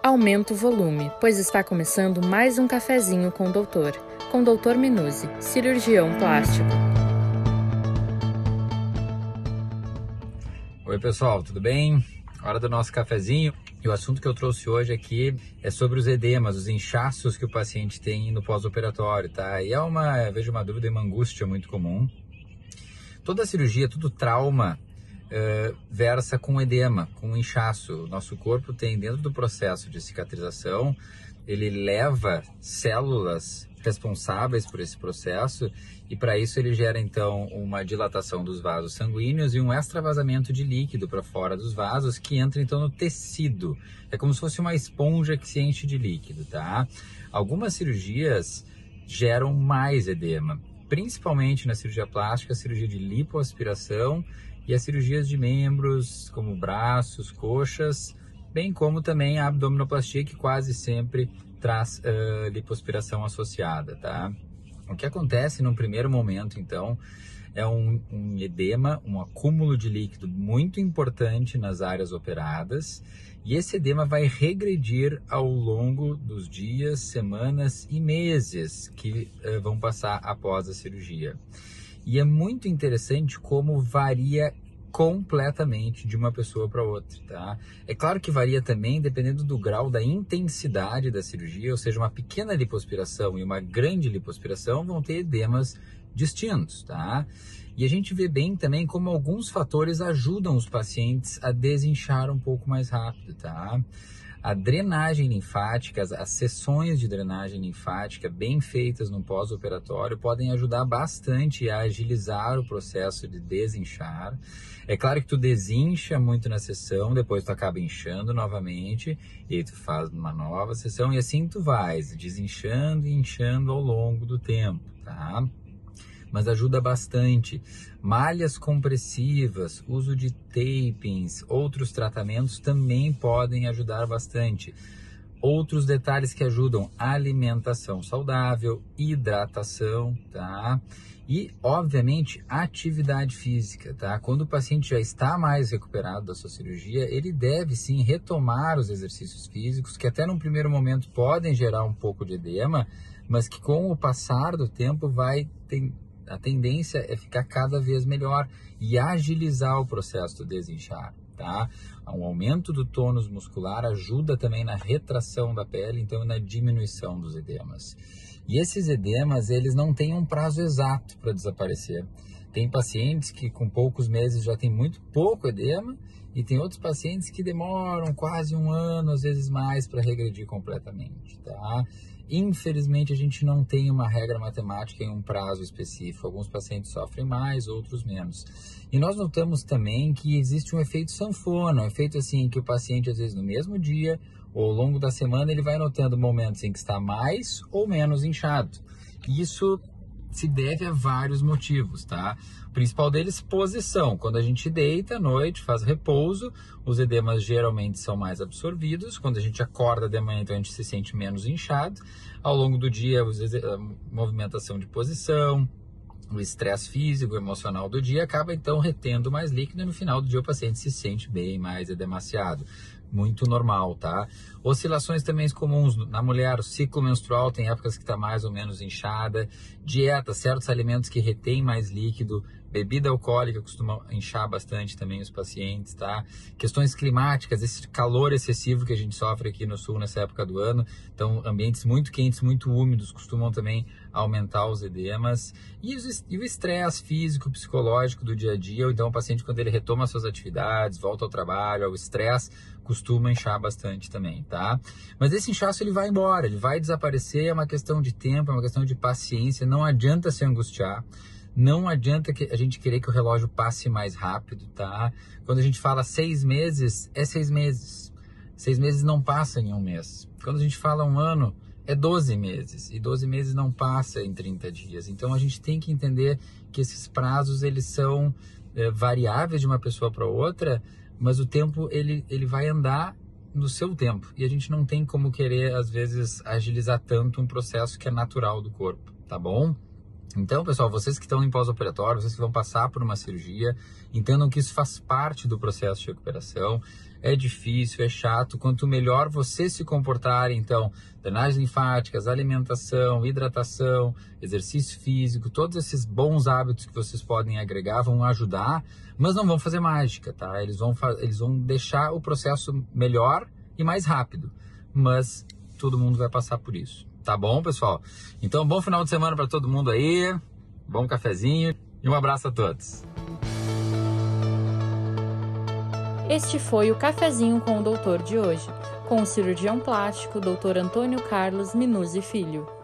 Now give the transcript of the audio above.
Aumenta o volume, pois está começando mais um cafezinho com o doutor, com o doutor Minuzzi, cirurgião plástico. Oi pessoal, tudo bem? Hora do nosso cafezinho. E o assunto que eu trouxe hoje aqui é sobre os edemas, os inchaços que o paciente tem no pós-operatório, tá? E é uma, vejo uma dúvida e uma angústia muito comum. Toda cirurgia, todo trauma uh, versa com edema, com inchaço. Nosso corpo tem, dentro do processo de cicatrização, ele leva células responsáveis por esse processo e para isso ele gera então uma dilatação dos vasos sanguíneos e um extravasamento de líquido para fora dos vasos que entra então no tecido. É como se fosse uma esponja que se enche de líquido, tá? Algumas cirurgias geram mais edema, principalmente na cirurgia plástica, cirurgia de lipoaspiração e as cirurgias de membros, como braços, coxas, bem como também a abdominoplastia, que quase sempre traz uh, lipoaspiração associada, tá? O que acontece num primeiro momento, então, é um, um, edema, um acúmulo de líquido muito importante nas áreas operadas, e esse edema vai regredir ao longo dos dias, semanas e meses que uh, vão passar após a cirurgia. E é muito interessante como varia completamente de uma pessoa para outra, tá? É claro que varia também dependendo do grau da intensidade da cirurgia, ou seja, uma pequena lipoaspiração e uma grande lipoaspiração vão ter edemas distintos, tá? E a gente vê bem também como alguns fatores ajudam os pacientes a desinchar um pouco mais rápido, tá? A drenagem linfática, as sessões de drenagem linfática bem feitas no pós-operatório podem ajudar bastante a agilizar o processo de desinchar. É claro que tu desincha muito na sessão, depois tu acaba inchando novamente, e tu faz uma nova sessão, e assim tu vais desinchando e inchando ao longo do tempo, tá? Mas ajuda bastante. Malhas compressivas, uso de tapings, outros tratamentos também podem ajudar bastante. Outros detalhes que ajudam: alimentação saudável, hidratação, tá? E, obviamente, atividade física, tá? Quando o paciente já está mais recuperado da sua cirurgia, ele deve sim retomar os exercícios físicos, que até num primeiro momento podem gerar um pouco de edema, mas que com o passar do tempo vai ter, a tendência é ficar cada vez melhor e agilizar o processo do desinchar, tá? Um aumento do tônus muscular ajuda também na retração da pele, então na diminuição dos edemas. E esses edemas, eles não têm um prazo exato para desaparecer. Tem pacientes que com poucos meses já tem muito pouco edema e tem outros pacientes que demoram quase um ano, às vezes mais, para regredir completamente, tá? Infelizmente, a gente não tem uma regra matemática em um prazo específico. Alguns pacientes sofrem mais, outros menos. E nós notamos também que existe um efeito sanfona, um efeito assim que o paciente, às vezes, no mesmo dia ou ao longo da semana, ele vai notando momentos em que está mais ou menos inchado. Isso se deve a vários motivos, tá? O principal deles, posição. Quando a gente deita à noite, faz repouso, os edemas geralmente são mais absorvidos. Quando a gente acorda de manhã, então a gente se sente menos inchado. Ao longo do dia, a movimentação de posição, o estresse físico, emocional do dia acaba então retendo mais líquido e no final do dia o paciente se sente bem mais edemaciado muito normal, tá? Oscilações também comuns na mulher, o ciclo menstrual tem épocas que está mais ou menos inchada, dieta, certos alimentos que retêm mais líquido, bebida alcoólica costuma inchar bastante também os pacientes, tá? Questões climáticas, esse calor excessivo que a gente sofre aqui no sul nessa época do ano, então ambientes muito quentes, muito úmidos costumam também aumentar os edemas e, o estresse físico, psicológico do dia a dia, então o paciente quando ele retoma suas atividades, volta ao trabalho, o estresse costuma inchar bastante também, tá? Mas esse inchaço ele vai embora, ele vai desaparecer, é uma questão de tempo, é uma questão de paciência, não adianta se angustiar. Não adianta que a gente querer que o relógio passe mais rápido, tá? Quando a gente fala seis meses, é seis meses. Seis meses não passa em um mês. Quando a gente fala um ano, é 12 meses. E 12 meses não passa em 30 dias. Então a gente tem que entender que esses prazos eles são é, variáveis de uma pessoa para outra, mas o tempo ele, ele vai andar no seu tempo. E a gente não tem como querer, às vezes, agilizar tanto um processo que é natural do corpo, tá bom? Então, pessoal, vocês que estão em pós-operatório, vocês que vão passar por uma cirurgia, entendam que isso faz parte do processo de recuperação. é difícil, é chato. Quanto melhor você se comportar, então, drenagens linfáticas, alimentação, hidratação, exercício físico, todos esses bons hábitos que vocês podem agregar vão ajudar, mas não vão fazer mágica, tá? Eles vão, eles vão deixar o processo melhor e mais rápido, mas todo mundo vai passar por isso. Tá bom, pessoal? Então, bom final de semana para todo mundo aí. Bom cafezinho e um abraço a todos. Este foi o cafezinho com o doutor de hoje, com o cirurgião plástico Dr. Antônio Carlos Minuzzi Filho.